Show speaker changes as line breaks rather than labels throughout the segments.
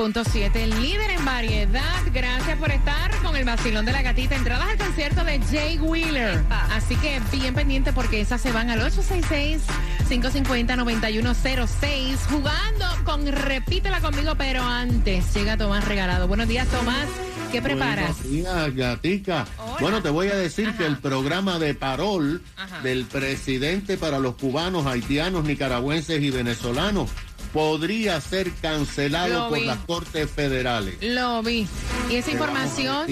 106.7, el líder en variedad. Gracias por estar con el vacilón de la gatita. Entradas al concierto de Jay Wheeler. Así que bien pendiente porque esas se van al 866-550-9106. Jugando con Repítela conmigo, pero antes llega Tomás Regalado. Buenos días, Tomás. ¿Qué preparas?
Buenos días, gatica.
Hola.
Bueno, te voy a decir
Ajá.
que el programa de parol
Ajá.
del presidente para los cubanos, haitianos, nicaragüenses y venezolanos podría ser cancelado por las cortes federales.
Lo vi. Y esa
Te
información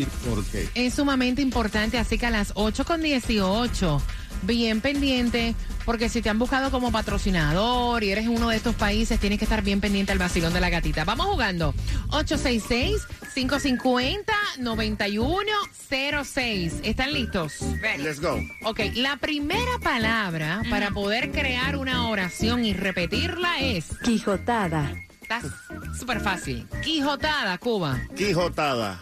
es sumamente importante, así que a las 8 con 18, bien pendiente, porque si te han buscado como patrocinador y eres uno de estos países, tienes que estar bien pendiente al vacilón de la gatita. Vamos jugando. 866-550-9106. ¿Están listos?
Let's go.
Ok, la primera palabra para poder crear una oración y repetirla es...
Quijotada.
Está súper fácil. Quijotada, Cuba.
Quijotada.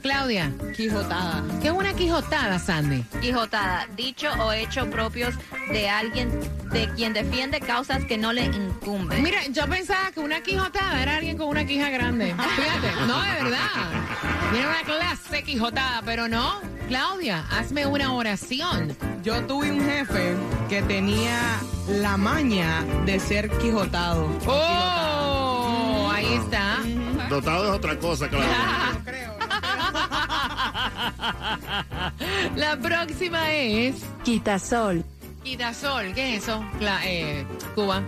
Claudia.
Quijotada.
¿Qué es una quijotada, Sandy?
Quijotada, dicho o hecho propios de alguien de quien defiende causas que no le incumben.
Mira, yo pensaba que una quijotada era alguien con una quija grande. Fíjate, no, de verdad. Tiene una clase quijotada, pero no. Claudia, hazme una oración.
Yo tuve un jefe que tenía la maña de ser quijotado.
¡Oh! Ahí está.
Dotado es otra cosa, claro.
La próxima es
Quitasol.
quitasol. ¿Qué es eso? Eh, Cuba.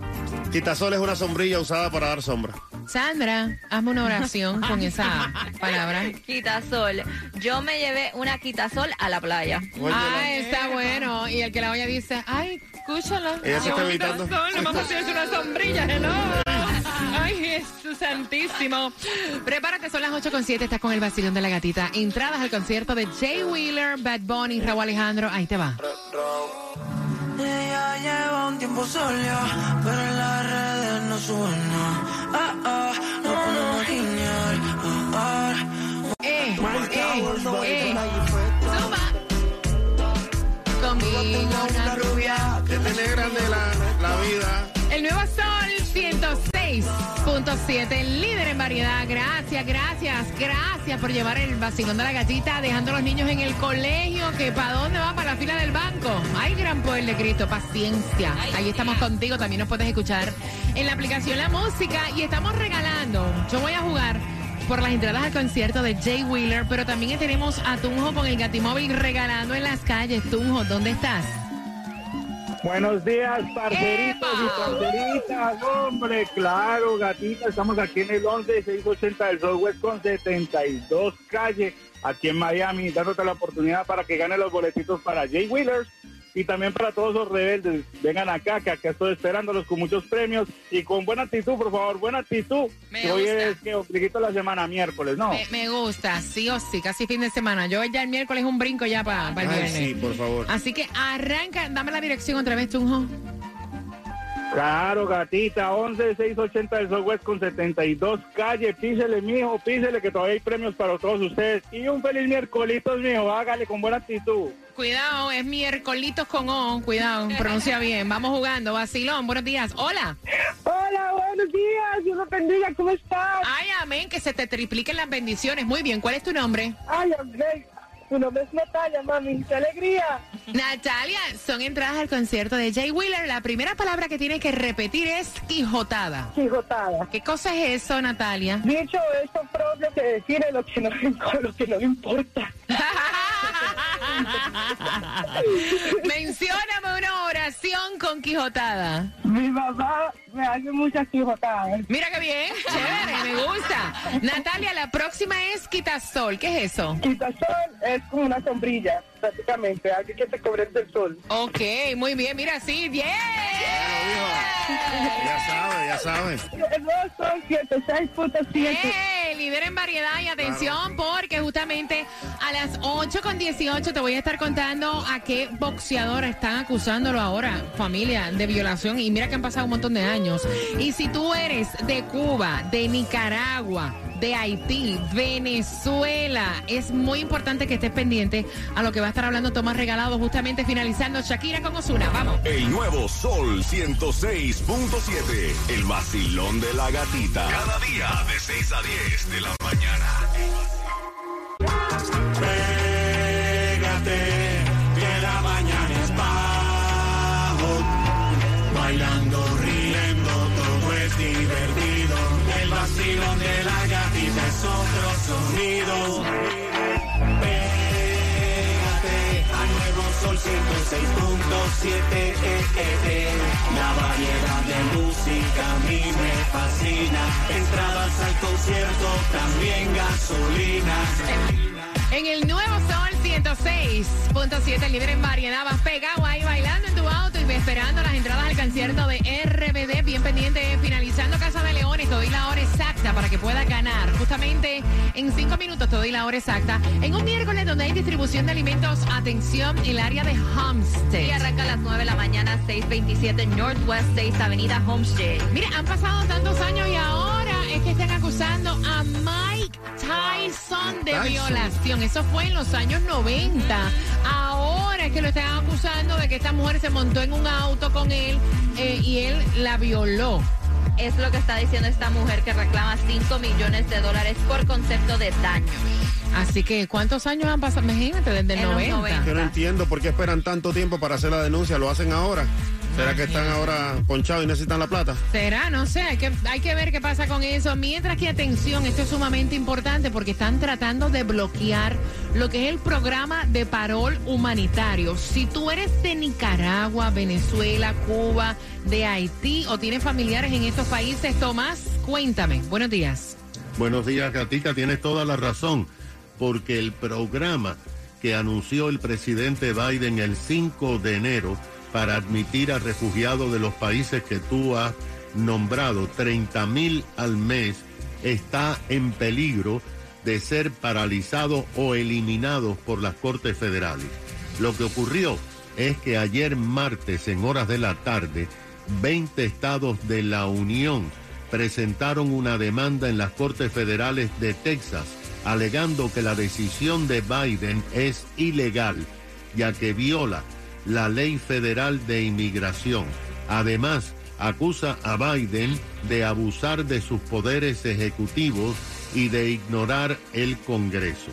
Quitasol es una sombrilla usada para dar sombra.
Sandra, hazme una oración con esa palabra.
Quitasol. Yo me llevé una quitasol a la playa.
Ah, está bueno. Y el que la oye dice, ay, escúchala.
Ella se está evitando.
Vamos a una sombrilla, hello. Ay, Jesús santísimo. Prepárate, son las 8 con 7, estás con el vacilón de la gatita. Entradas al concierto de Jay Wheeler, Bad Bunny, Raúl Alejandro. Ahí te va.
Ella lleva un tiempo sola, pero en las redes no suena. Ah, ah, no podemos guiñar. Ah, ah.
Eh, eh, eh. Zumba. Eh. Este. Conmigo una rubia
que tiene grande la, la vida.
El nuevo Sol 106. 6.7, líder en variedad. Gracias, gracias, gracias por llevar el vacilón de la gatita, dejando a los niños en el colegio, que para dónde van, para la fila del banco. Ay, gran poder de Cristo, paciencia. Ahí estamos contigo, también nos puedes escuchar en la aplicación La Música y estamos regalando. Yo voy a jugar por las entradas al concierto de Jay Wheeler, pero también tenemos a Tunjo con el Gatimóvil regalando en las calles. Tunjo, ¿dónde estás?
Buenos días, parceritos
¡Epa!
y parceritas. Hombre, claro, gatita. Estamos aquí en el 11680 del Southwest con 72 calle, aquí en Miami, dándote la oportunidad para que gane los boletitos para Jay Wheelers y también para todos los rebeldes. Vengan acá, que acá estoy esperándolos con muchos premios y con buena actitud, por favor, buena actitud.
Me
que hoy
gusta.
es que ombliguito la semana, miércoles, ¿no?
Me, me gusta, sí o sí, casi fin de semana. Yo ya el miércoles un brinco ya para el
Ay,
viernes.
sí, por favor.
Así que arranca, dame la dirección otra vez, Tunjo.
Claro, gatita, 11680 del Southwest con 72 calle. Písele, mijo, písele que todavía hay premios para todos ustedes. Y un feliz miércolitos, mijo. Hágale con buena actitud.
Cuidado, es miércolitos con O, cuidado, pronuncia bien. Vamos jugando, vacilón, buenos días. Hola.
Hola, buenos días. Dios los bendiga. ¿Cómo estás?
Ay, amén, que se te tripliquen las bendiciones. Muy bien, ¿cuál es tu nombre?
Ay, amén. Tu nombre es Natalia, mami. ¡Qué alegría!
Natalia, son entradas al concierto de Jay Wheeler. La primera palabra que tienes que repetir es quijotada.
Quijotada.
¿Qué cosa es eso, Natalia?
Dicho esto propio que define lo que no, lo que no importa.
Mencióname una oración con quijotada.
Mi mamá me hace muchas quijotadas.
Mira qué bien, chévere, me gusta. Natalia, la próxima es quitasol. ¿Qué es eso?
Quitasol es como una sombrilla, prácticamente. Alguien que te cobre del sol.
Ok, muy bien, mira, sí, bien.
Ya sabe, ya sabe.
El nuevo sol 106.7.
Líder en variedad y atención porque justamente a las 8 con 18 te voy a estar contando a qué boxeadora están acusándolo ahora, familia, de violación. Y mira que han pasado un montón de años. Y si tú eres de Cuba, de Nicaragua, de Haití, Venezuela. Es muy importante que estés pendiente a lo que va a estar hablando Tomás Regalado, justamente finalizando Shakira con Osuna. Vamos.
El nuevo Sol 106.7. El vacilón de la gatita. Cada día de 6 a 10 de la mañana.
Sonido. Pégate al nuevo sol 106.7. eh, eh, eh. La variedad de música a mí me fascina. Entradas al concierto, también gasolina.
En el nuevo Sol 106.7, el líder en variedad, vas pegado ahí bailando en tu esperando las entradas al concierto de RBD. Bien pendiente, finalizando Casa de Leones, te doy la hora exacta para que puedas ganar. Justamente en cinco minutos te doy la hora exacta. En un miércoles donde hay distribución de alimentos, atención, el área de Homestead.
Y arranca a las 9 de la mañana, 627 Northwest 6 Avenida Homestead.
Mire, han pasado tantos años y ahora es que están acusando a Mike Tyson de
Tyson.
violación. Eso fue en los años 90. Ahora es que lo están acusando de que esta mujer se montó en un auto con él eh, y él la violó.
Es lo que está diciendo esta mujer que reclama 5 millones de dólares por concepto de daño.
Así que, ¿cuántos años han pasado? Imagínate, desde el
En los
90.
90.
Yo no entiendo por qué esperan tanto tiempo para hacer la denuncia. Lo hacen ahora. ¿Será que están ahora ponchados y necesitan la plata?
Será, no sé, hay que, hay que ver qué pasa con eso. Mientras que, atención, esto es sumamente importante porque están tratando de bloquear lo que es el programa de parol humanitario. Si tú eres de Nicaragua, Venezuela, Cuba, de Haití o tienes familiares en estos países, Tomás, cuéntame. Buenos días.
Buenos días, Gatica. Tienes toda la razón, porque el programa que anunció el presidente Biden el 5 de enero para admitir a refugiados de los países que tú has nombrado, 30 mil al mes, está en peligro de ser paralizado o eliminado por las Cortes Federales. Lo que ocurrió es que ayer martes, en horas de la tarde, 20 estados de la Unión presentaron una demanda en las Cortes Federales de Texas, alegando que la decisión de Biden es ilegal, ya que viola la ley federal de inmigración. Además, acusa a Biden de abusar de sus poderes ejecutivos y de ignorar el Congreso.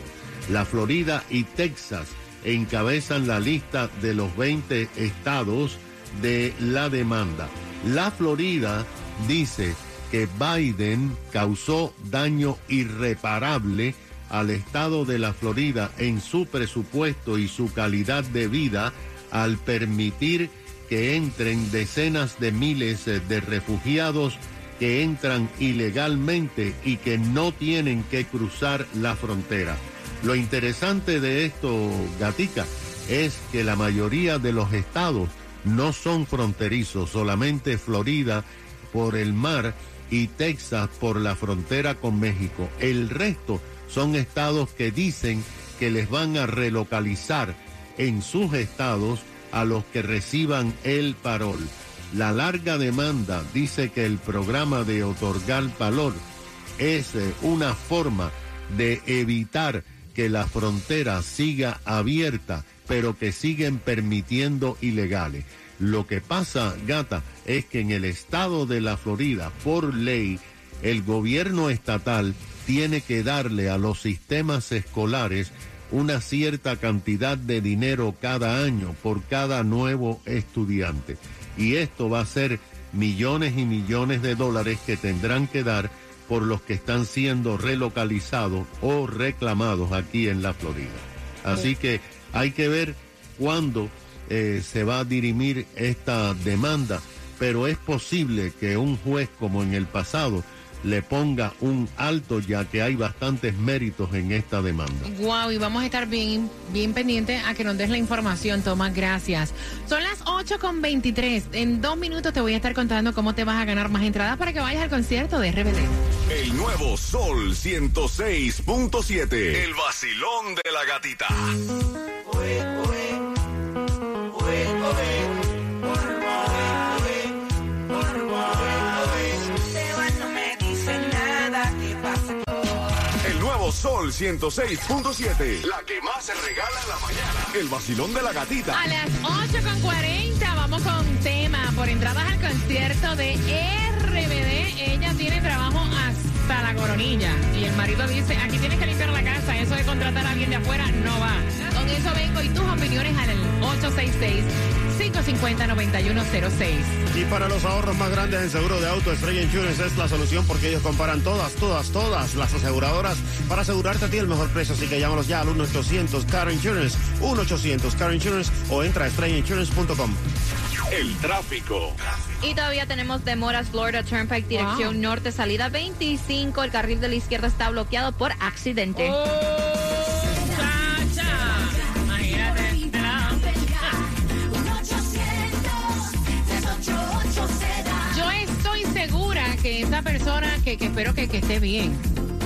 La Florida y Texas encabezan la lista de los 20 estados de la demanda. La Florida dice que Biden causó daño irreparable al estado de la Florida en su presupuesto y su calidad de vida al permitir que entren decenas de miles de refugiados que entran ilegalmente y que no tienen que cruzar la frontera. Lo interesante de esto, Gatica, es que la mayoría de los estados no son fronterizos, solamente Florida por el mar y Texas por la frontera con México. El resto son estados que dicen que les van a relocalizar en sus estados a los que reciban el parol. La larga demanda dice que el programa de otorgar valor es eh, una forma de evitar que la frontera siga abierta, pero que siguen permitiendo ilegales. Lo que pasa, gata, es que en el estado de la Florida, por ley, el gobierno estatal tiene que darle a los sistemas escolares una cierta cantidad de dinero cada año por cada nuevo estudiante. Y esto va a ser millones y millones de dólares que tendrán que dar por los que están siendo relocalizados o reclamados aquí en la Florida. Así que hay que ver cuándo eh, se va a dirimir esta demanda, pero es posible que un juez como en el pasado le ponga un alto ya que hay bastantes méritos en esta demanda.
Wow, y vamos a estar bien, bien pendientes a que nos des la información, Tomás. Gracias. Son las 8 con 23. En dos minutos te voy a estar contando cómo te vas a ganar más entradas para que vayas al concierto de RBD.
El nuevo Sol 106.7. El vacilón de la gatita. Sol 106.7. La que más se regala en la mañana. El vacilón de la gatita.
A las 8 con 40 vamos con tema por entradas al concierto de RBD. Ella tiene trabajo hasta la coronilla. Y el marido dice, aquí tienes que limpiar la casa. Eso de contratar a alguien de afuera no va. Con eso vengo y tus opiniones al 866-550-9106.
Y para los ahorros más grandes en seguro de auto, Estrella Insurance es la solución porque ellos comparan todas, todas, todas las aseguradoras para asegurarte a ti el mejor precio. Así que llámalos ya al 1-800-CAR Insurance, 1-800-CAR Insurance o entra a estrellainsurance.com.
El tráfico.
Y todavía tenemos demoras Florida Turnpike, dirección norte, salida 25. El carril de la izquierda está bloqueado por accidente.
Yo que esa persona, que, que espero que, que esté bien,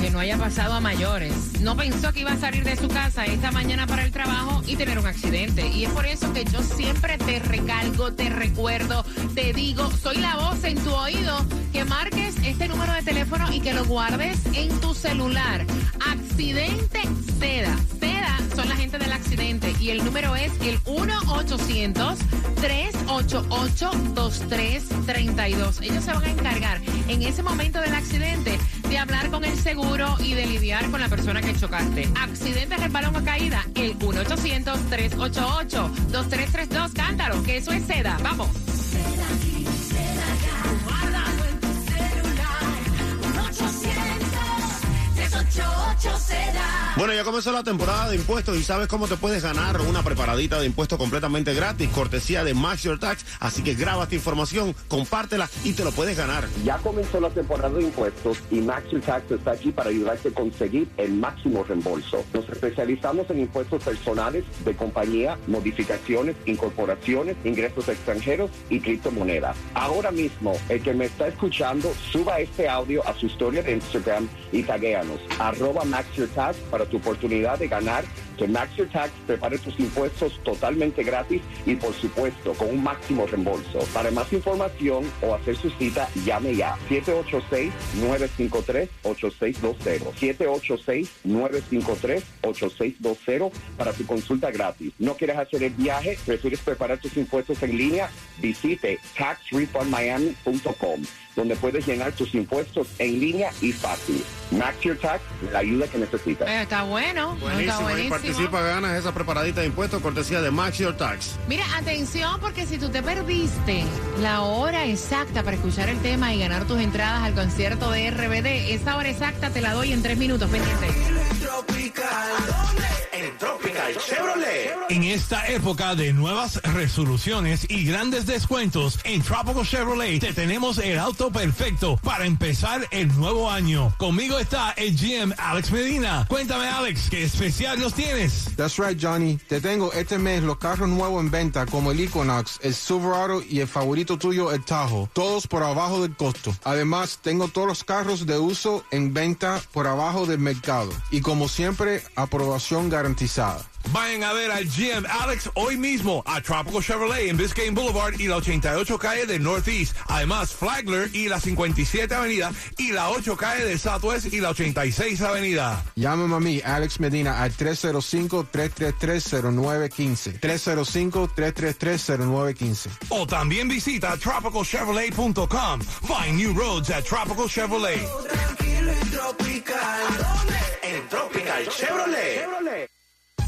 que no haya pasado a mayores, no pensó que iba a salir de su casa esta mañana para el trabajo y tener un accidente. Y es por eso que yo siempre te recalco, te recuerdo, te digo, soy la voz en tu oído, que marques este número de teléfono y que lo guardes en tu celular. Accidente Seda. Y el número es el 1-800-388-2332. Ellos se van a encargar en ese momento del accidente de hablar con el seguro y de lidiar con la persona que chocaste. Accidente, resbalón o caída, el 1-800-388-2332. Cántalo, que eso es Seda. Vamos.
Bueno, ya comenzó la temporada de impuestos y sabes cómo te puedes ganar una preparadita de impuestos completamente gratis, cortesía de Max Your Tax. Así que graba esta información, compártela y te lo puedes ganar.
Ya comenzó la temporada de impuestos y Max Your Tax está aquí para ayudarte a conseguir el máximo reembolso. Nos especializamos en impuestos personales, de compañía, modificaciones, incorporaciones, ingresos extranjeros y criptomonedas. Ahora mismo, el que me está escuchando, suba este audio a su historia de Instagram y taguéanos, arroba Max Your Tax para tu oportunidad de ganar. Que Max Your Tax prepare tus impuestos totalmente gratis y por supuesto con un máximo reembolso. Para más información o hacer su cita, llame ya. 786-953-8620. 786-953-8620 para tu consulta gratis. ¿No quieres hacer el viaje? ¿Prefieres preparar tus impuestos en línea? Visite taxrefundmiami.com donde puedes llenar tus impuestos en línea y fácil. Max Your Tax, la ayuda que necesitas.
Eh, está bueno. Está
Buenísimo, y
buenísimo.
Participa, ganas esa preparadita de impuestos, cortesía de Max Your Tax.
Mira, atención, porque si tú te perdiste la hora exacta para escuchar el tema y ganar tus entradas al concierto de RBD, esa hora exacta te la doy en tres minutos, pendiente.
En Tropical Chevrolet.
En esta época de nuevas resoluciones y grandes descuentos, en Tropical Chevrolet te tenemos el auto perfecto para empezar el nuevo año. Conmigo está el GM Alex Medina. Cuéntame, Alex, ¿qué especial nos tienes?
That's right, Johnny. Te tengo este mes los carros nuevos en venta como el Equinox, el Silverado y el favorito tuyo, el Tahoe. Todos por abajo del costo. Además, tengo todos los carros de uso en venta por abajo del mercado. Y como siempre, aprobación garantizada.
Vayan a ver al GM Alex hoy mismo a Tropical Chevrolet en Biscayne Boulevard y la 88 calle del Northeast. Además, Flagler y la 57 Avenida y la 8 calle del Southwest y la 86 Avenida.
Llámame a mí, Alex Medina, al 305-333-0915. 305-333-0915.
O también visita tropicalchevrolet.com. Find new roads at Tropical Chevrolet.
Tranquilo y tropical. En Chevrolet.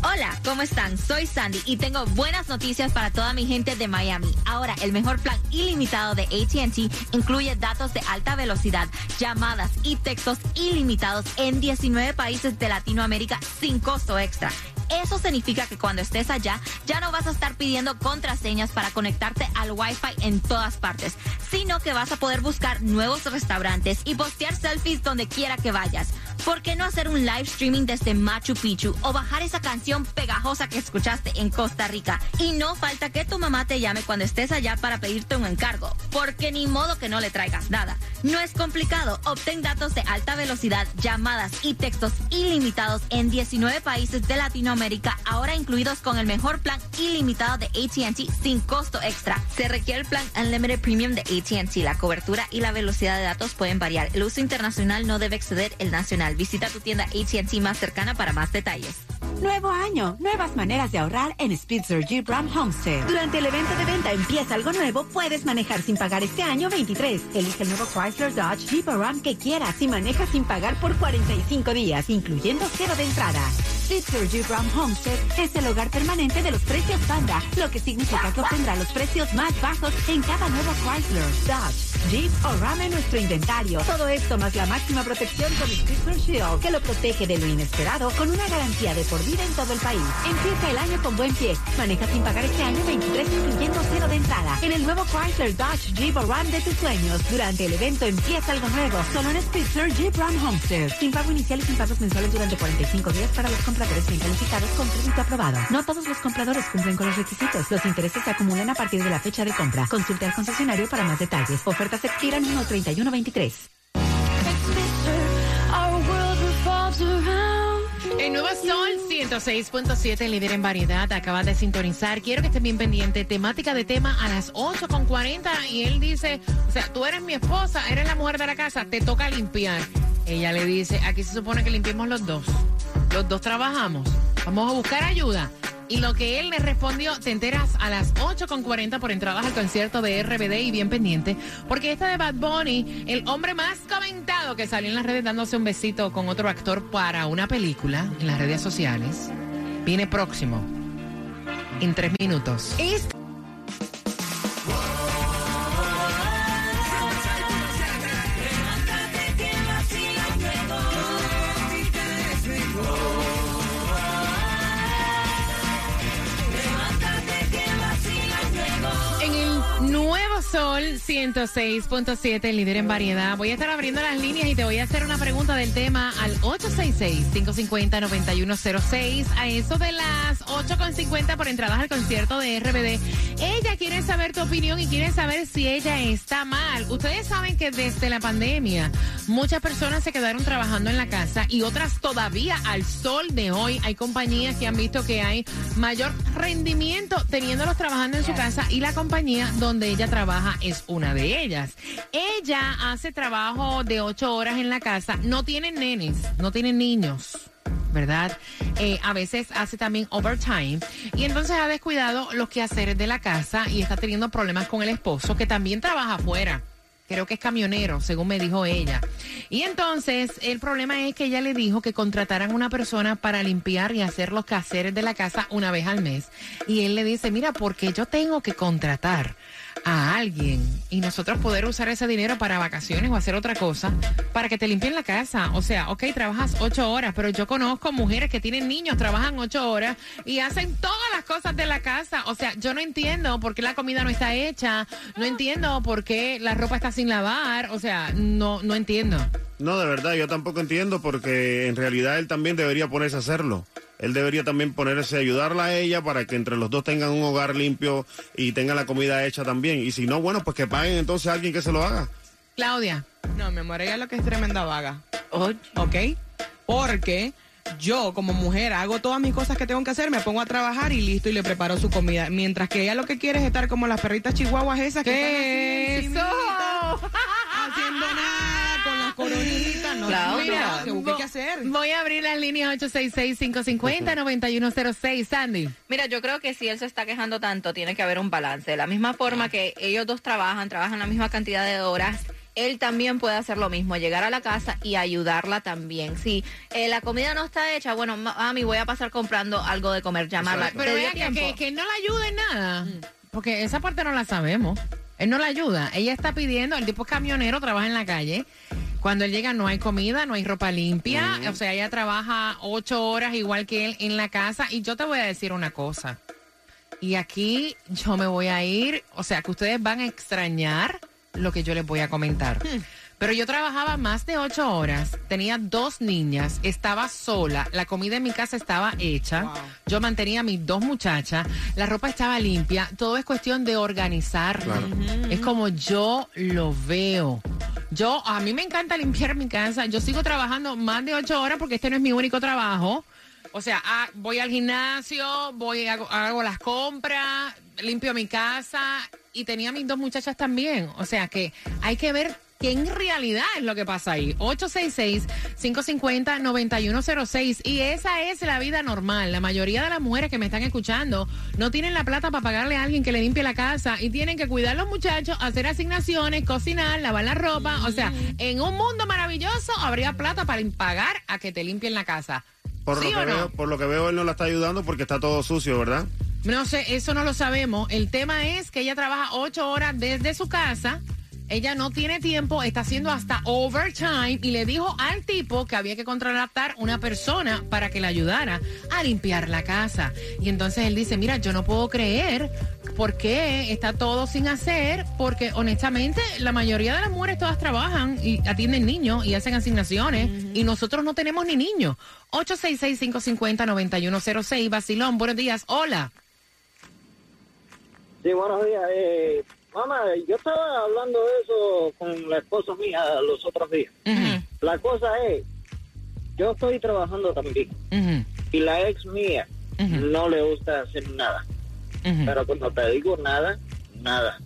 Hola, ¿cómo están? Soy Sandy y tengo buenas noticias para toda mi gente de Miami. Ahora, el mejor plan ilimitado de ATT incluye datos de alta velocidad, llamadas y textos ilimitados en 19 países de Latinoamérica sin costo extra. Eso significa que cuando estés allá ya no vas a estar pidiendo contraseñas para conectarte al Wi-Fi en todas partes, sino que vas a poder buscar nuevos restaurantes y postear selfies donde quiera que vayas. ¿Por qué no hacer un live streaming desde Machu Picchu o bajar esa canción pegajosa que escuchaste en Costa Rica? Y no falta que tu mamá te llame cuando estés allá para pedirte un encargo, porque ni modo que no le traigas nada. No es complicado, obtén datos de alta velocidad, llamadas y textos ilimitados en 19 países de Latinoamérica, ahora incluidos con el mejor plan ilimitado de ATT sin costo extra. Se requiere el plan Unlimited Premium de ATT. La cobertura y la velocidad de datos pueden variar. El uso internacional no debe exceder el nacional. Visita tu tienda ATT más cercana para más detalles.
Nuevo año, nuevas maneras de ahorrar en Spitzer Jeep Ram Homestead. Durante el evento de venta Empieza algo nuevo, puedes manejar sin pagar este año 23. Elige el nuevo Chrysler Dodge Jeep Ram que quieras y maneja sin pagar por 45 días, incluyendo cero de entrada. Jeep Ram Homestead es el hogar permanente de los precios banda, lo que significa que obtendrá los precios más bajos en cada nuevo Chrysler, Dodge, Jeep o Ram en nuestro inventario. Todo esto más la máxima protección con Spitzer Shield, que lo protege de lo inesperado con una garantía de por vida en todo el país. Empieza el año con buen pie. Maneja sin pagar este año 23 incluyendo cero de entrada. En el nuevo Chrysler Dodge Jeep o Ram de tus sueños. Durante el evento empieza algo nuevo. Solo en Spitzer Jeep Ram Homestead. Sin pago inicial y sin pagos mensuales durante 45 días para los compradores bien calificados con crédito aprobado. No todos los compradores cumplen con los requisitos. Los intereses se acumulan a partir de la fecha de compra. Consulte al concesionario para más detalles. Ofertas expiran 1-31-23.
El nuevo Sol 106.7, líder en variedad, acabas de sintonizar. Quiero que estén bien pendientes. Temática de tema a las 8.40 y él dice, o sea, tú eres mi esposa, eres la mujer de la casa, te toca limpiar. Ella le dice, aquí se supone que limpiemos los dos. Los dos trabajamos. Vamos a buscar ayuda. Y lo que él le respondió, te enteras a las 8.40 por entradas al concierto de RBD y bien pendiente, porque esta de Bad Bunny, el hombre más comentado que salió en las redes dándose un besito con otro actor para una película en las redes sociales, viene próximo, en tres minutos. Sol 106.7, líder en variedad. Voy a estar abriendo las líneas y te voy a hacer una pregunta del tema al 866-550-9106. A eso de las 8.50 por entradas al concierto de RBD. Ella quiere saber tu opinión y quiere saber si ella está mal. Ustedes saben que desde la pandemia muchas personas se quedaron trabajando en la casa y otras todavía al sol de hoy. Hay compañías que han visto que hay mayor rendimiento teniéndolos trabajando en su casa y la compañía donde ella trabaja es una de ellas. Ella hace trabajo de ocho horas en la casa, no tiene nenes, no tiene niños. ¿Verdad? Eh, a veces hace también overtime y entonces ha descuidado los quehaceres de la casa y está teniendo problemas con el esposo que también trabaja afuera creo que es camionero, según me dijo ella. Y entonces el problema es que ella le dijo que contrataran una persona para limpiar y hacer los quehaceres de la casa una vez al mes. Y él le dice, mira, porque yo tengo que contratar a alguien y nosotros poder usar ese dinero para vacaciones o hacer otra cosa para que te limpien la casa. O sea, ok, trabajas ocho horas, pero yo conozco mujeres que tienen niños, trabajan ocho horas y hacen todas las cosas de la casa. O sea, yo no entiendo por qué la comida no está hecha, no entiendo por qué la ropa está sin lavar, o sea, no, no entiendo.
No, de verdad, yo tampoco entiendo porque en realidad él también debería ponerse a hacerlo. Él debería también ponerse a ayudarla a ella para que entre los dos tengan un hogar limpio y tengan la comida hecha también. Y si no, bueno, pues que paguen entonces a alguien que se lo haga.
Claudia.
No, mi amor, ella lo que es tremenda vaga. ¿Ok? Porque yo como mujer hago todas mis cosas que tengo que hacer, me pongo a trabajar y listo y le preparo su comida. Mientras que ella lo que quiere es estar como las perritas chihuahuas esas que
¿Qué
están así, encimita, haciendo nada. No,
Claudia,
no, que busque qué hacer.
Voy a abrir las líneas 866-550-9106. Sandy.
Mira, yo creo que si él se está quejando tanto, tiene que haber un balance. De la misma forma que ellos dos trabajan, trabajan la misma cantidad de horas, él también puede hacer lo mismo, llegar a la casa y ayudarla también. Si eh, la comida no está hecha, bueno, mami, voy a pasar comprando algo de comer, llamarla.
Pero
¿Te dio
vea que, que, que no la ayude en nada. Porque esa parte no la sabemos. Él no la ayuda. Ella está pidiendo, el tipo es camionero, trabaja en la calle. Cuando él llega no hay comida, no hay ropa limpia, o sea, ella trabaja ocho horas igual que él en la casa y yo te voy a decir una cosa. Y aquí yo me voy a ir, o sea, que ustedes van a extrañar lo que yo les voy a comentar. Pero yo trabajaba más de ocho horas, tenía dos niñas, estaba sola, la comida en mi casa estaba hecha, yo mantenía a mis dos muchachas, la ropa estaba limpia, todo es cuestión de organizar. Es como yo lo veo. Yo, a mí me encanta limpiar mi casa, yo sigo trabajando más de ocho horas porque este no es mi único trabajo. O sea, ah, voy al gimnasio, voy hago, hago las compras, limpio mi casa y tenía mis dos muchachas también. O sea que hay que ver qué en realidad es lo que pasa ahí. 866-550-9106 y esa es la vida normal. La mayoría de las mujeres que me están escuchando no tienen la plata para pagarle a alguien que le limpie la casa y tienen que cuidar a los muchachos, hacer asignaciones, cocinar, lavar la ropa. O sea, en un mundo maravilloso habría plata para pagar a que te limpien la casa.
Por,
¿Sí
lo que
no?
veo, por lo que veo, él no la está ayudando porque está todo sucio, ¿verdad?
No sé, eso no lo sabemos. El tema es que ella trabaja ocho horas desde su casa. Ella no tiene tiempo, está haciendo hasta overtime y le dijo al tipo que había que contratar una persona para que le ayudara a limpiar la casa. Y entonces él dice, mira, yo no puedo creer por qué está todo sin hacer, porque honestamente la mayoría de las mujeres todas trabajan y atienden niños y hacen asignaciones y nosotros no tenemos ni niños. 866-550-9106, Basilón, buenos días, hola.
Sí, buenos días. Eh, mamá, yo estaba hablando de eso con la esposa mía los otros días. La cosa es, yo estoy trabajando también y la ex mía no le gusta hacer nada. Pero cuando te digo nada, nada.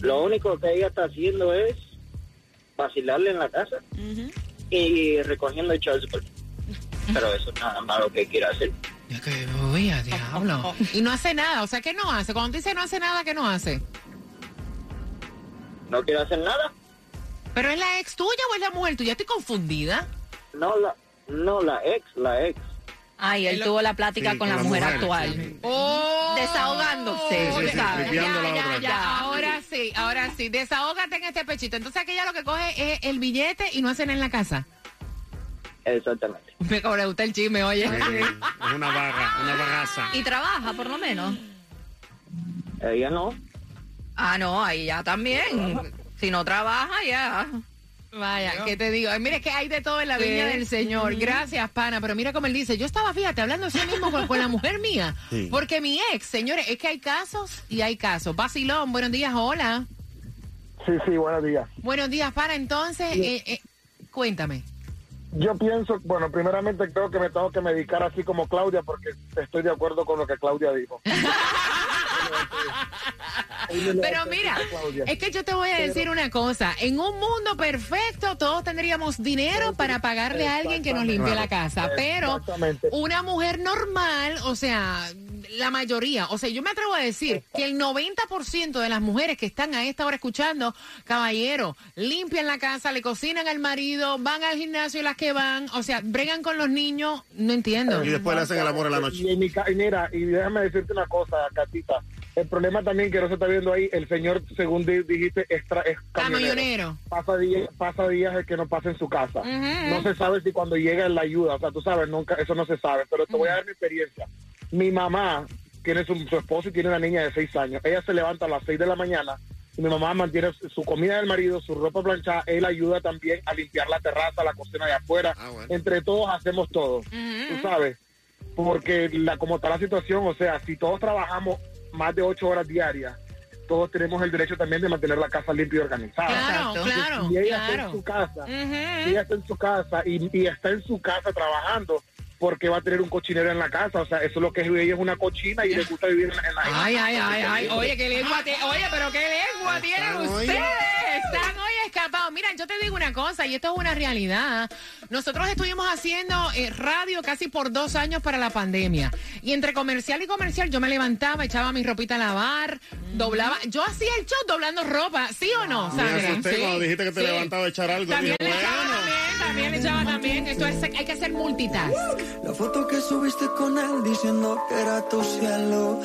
Lo único que ella está haciendo es vacilarle en la casa y recogiendo el. Pero eso es nada malo que quiera hacer.
Uy, a diablo. Y no hace nada, o sea, ¿qué no hace? Cuando dice no hace nada, ¿qué no hace?
¿No quiere hacer nada?
¿Pero es la ex tuya o es la mujer tuya? Estoy confundida.
No, la, no, la ex, la ex.
Ay, él tuvo la plática
Sí,
con,
con
la,
la
mujer,
mujer,
actual.
Oh.
Desahogándose.
Ya,
¿sabes?
ya, ya, ya. Ahora sí, ahora sí. Desahógate en este pechito. Entonces aquella lo que coge es el billete y no hacen en la casa.
Exactamente.
Me como le gusta el chisme, oye.
Es una vaga, una bagaza.
Y trabaja, por lo menos.
Ella no.
Ah, no, ahí ya también. Si no trabaja, ya.
Vaya, ¿qué te digo? Ay, Mira, es que hay de todo en la viña del Señor. Gracias, pana. Pero mira cómo él dice, yo estaba, fíjate, hablando así mismo con, con la mujer mía.
Sí.
Porque mi ex, señores, es que hay casos y hay casos. Basilón, buenos días, hola.
Sí, sí, buenos días.
Buenos días, pana. Entonces, eh, eh, cuéntame.
Yo pienso, bueno, primeramente creo que me tengo que medicar así como Claudia porque estoy de acuerdo con lo que Claudia dijo.
Pero mira, es que yo te voy a decir una cosa. En un mundo perfecto, todos tendríamos dinero para pagarle a alguien que nos limpie la casa. Pero una mujer normal, o sea, la mayoría, o sea, yo me atrevo a decir que el 90% de las mujeres que están a esta hora escuchando, caballero, limpian la casa, le cocinan al marido, van al gimnasio las que van, o sea, bregan con los niños, no entiendo.
Y después le hacen el amor a la noche.
Y, mi y mira, y déjame decirte una cosa, Catita. El problema también que no se está viendo ahí, el señor, según di- dijiste, es, tra- es camionero.
Camionero.
Pasa días, pasa días el que no pasa en su casa. No se sabe si cuando llega la ayuda, o sea, tú sabes, nunca, eso no se sabe. Pero te voy a dar mi experiencia. Mi mamá tiene su, su esposo y tiene una niña de seis años. Ella se levanta a las seis de la mañana y mi mamá mantiene su- su comida del marido, su ropa planchada. Él ayuda también a limpiar la terraza, la cocina de afuera. Entre todos hacemos todo. Tú sabes, porque la, como está la situación, o sea, si todos trabajamos más de ocho horas diarias, todos tenemos el derecho también de mantener la casa limpia y organizada.
Claro,
Entonces,
claro,
Si ella está en su casa, si ella está en su casa y, y está en su casa trabajando, porque va a tener un cochinero en la casa? O sea, eso es lo que es, ella es una cochina y le gusta vivir en, en la
Ay, ay, ay, ay. Oye, qué lengua tiene. Oye, pero qué lengua tienen ustedes. Están Mira, yo te digo una cosa, y esto es una realidad. Nosotros estuvimos haciendo eh, radio casi por dos años para la pandemia. Y entre comercial y comercial, yo me levantaba, echaba mi ropita a lavar, doblaba. Yo hacía el show doblando ropa, ¿sí o no,
Me
Sandra?
asusté
Sí,
cuando dijiste que te
sí.
levantaba a echar algo.
También
Dije,
le echaba
bueno.
también, también le echaba también. Esto es, hay que hacer multitask.
La foto que subiste con él diciendo que era tu cielo.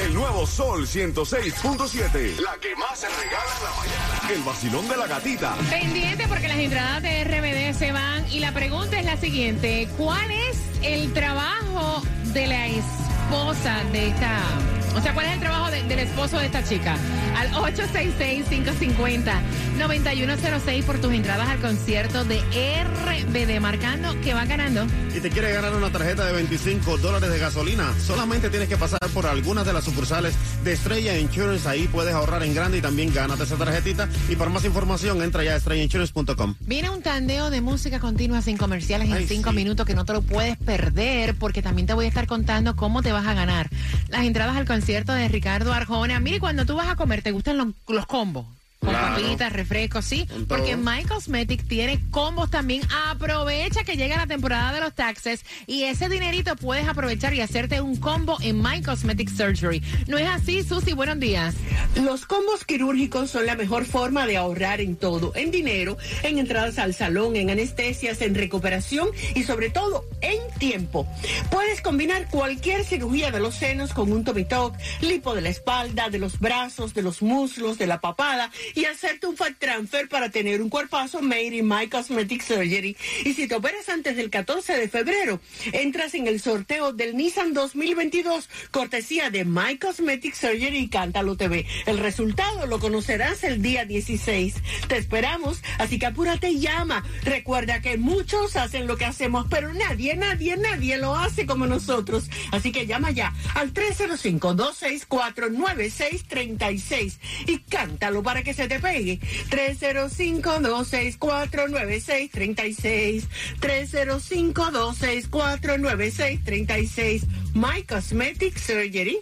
El nuevo Sol 106.7. La que más se regala en la mañana. El vacilón de la gatita.
Pendiente porque las entradas de RBD se van y la pregunta es la siguiente. ¿Cuál es el trabajo de la esposa de esta... O sea, ¿cuál es el trabajo de- del esposo de esta chica? Al 866-550-9106 por tus entradas al concierto de RBD. Marcando que va ganando.
y te quiere ganar una tarjeta de 25 dólares de gasolina, solamente tienes que pasar por algunas de las sucursales de Estrella Insurance. Ahí puedes ahorrar en grande y también gánate esa tarjetita. Y para más información, entra ya a estrellainsurance.com.
Viene un tandeo de música continua sin comerciales en
Ay,
cinco
sí.
minutos que no te lo puedes perder porque también te voy a estar contando cómo te vas a ganar las entradas al concierto de Ricardo Arjona. Mire, cuando tú vas a comer, ¿te gustan los, los combos? Con
Claro.
papitas, refrescos, sí. Porque. My Cosmetic tiene combos también. Aprovecha que llega la temporada de los taxes y ese dinerito puedes aprovechar y hacerte un combo en My Cosmetic Surgery. ¿No es así, Susi? Buenos días.
Los combos quirúrgicos son la mejor forma de ahorrar en todo, en dinero, en entradas al salón, en anestesias, en recuperación y sobre todo en tiempo. Puedes combinar cualquier cirugía de los senos con un tuck, lipo de la espalda, de los brazos, de los muslos, de la papada y hacerte un fat transfer para tener un cuerpazo made in My Cosmetic Surgery. Y si te operas antes del 14 de febrero, entras en el sorteo del Nissan 2022, cortesía de My Cosmetic Surgery y Cántalo TV. El resultado lo conocerás el día 16. Te esperamos, así que apúrate y llama. Recuerda que muchos hacen lo que hacemos, pero nadie, nadie, nadie lo hace como nosotros. Así que llama ya al 305-264-9636 y cántalo para que se te pegue. 305-264-9636. 305-264-9636. My Cosmetic Surgery.